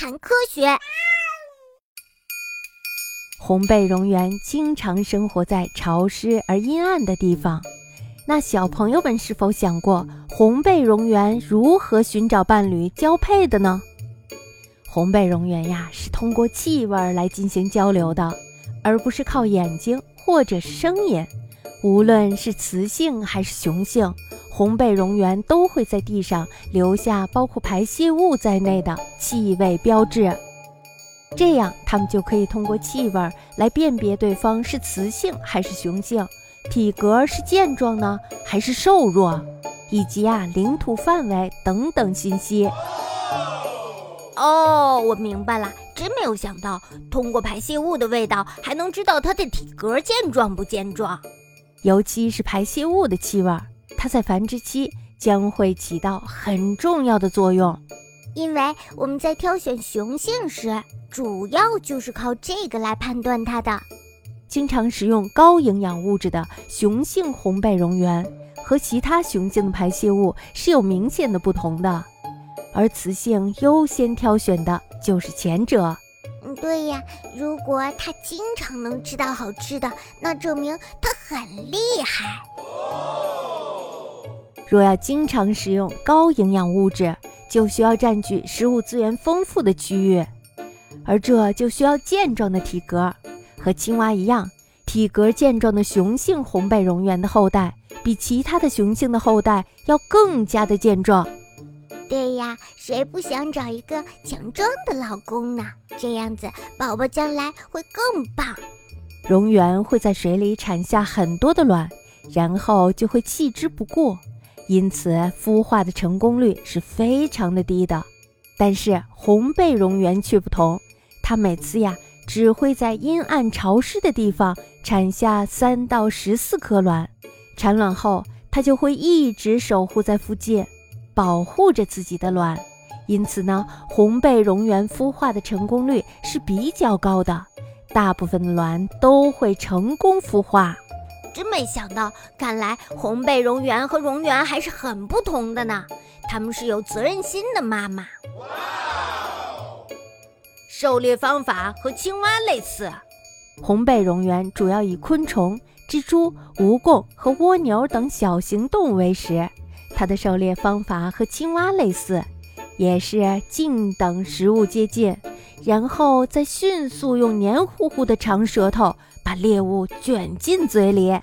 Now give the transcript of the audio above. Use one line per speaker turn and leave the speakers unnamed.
谈科学。
红背蝾螈经常生活在潮湿而阴暗的地方。那小朋友们是否想过，红背蝾螈如何寻找伴侣交配的呢？红背蝾螈呀，是通过气味来进行交流的，而不是靠眼睛或者是声音。无论是雌性还是雄性，红背蝾螈都会在地上留下包括排泄物在内的气味标志。这样，它们就可以通过气味来辨别对方是雌性还是雄性。体格是健壮呢，还是瘦弱，以及啊领土范围等等信息。
哦，我明白了，真没有想到，通过排泄物的味道还能知道它的体格健壮不健壮。
尤其是排泄物的气味，它在繁殖期将会起到很重要的作用。
因为我们在挑选雄性时，主要就是靠这个来判断它的。
经常食用高营养物质的雄性红背蝾螈和其他雄性的排泄物是有明显的不同的，而雌性优先挑选的就是前者。
嗯，对呀，如果它经常能吃到好吃的，那证明它很厉害。
若要经常食用高营养物质，就需要占据食物资源丰富的区域，而这就需要健壮的体格。和青蛙一样，体格健壮的雄性红背蝾螈的后代，比其他的雄性的后代要更加的健壮。
呀，谁不想找一个强壮的老公呢？这样子，宝宝将来会更棒。
蝾螈会在水里产下很多的卵，然后就会弃之不顾，因此孵化的成功率是非常的低的。但是红背蝾螈却不同，它每次呀。只会在阴暗潮湿的地方产下三到十四颗卵，产卵后它就会一直守护在附近，保护着自己的卵。因此呢，红背蝾螈孵化的成功率是比较高的，大部分的卵都会成功孵化。
真没想到，看来红背蝾螈和蝾螈还是很不同的呢。它们是有责任心的妈妈。狩猎方法和青蛙类似，
红背蝾螈主要以昆虫、蜘蛛、蜈蚣和蜗牛等小型动物为食。它的狩猎方法和青蛙类似，也是静等食物接近，然后再迅速用黏糊糊的长舌头把猎物卷进嘴里。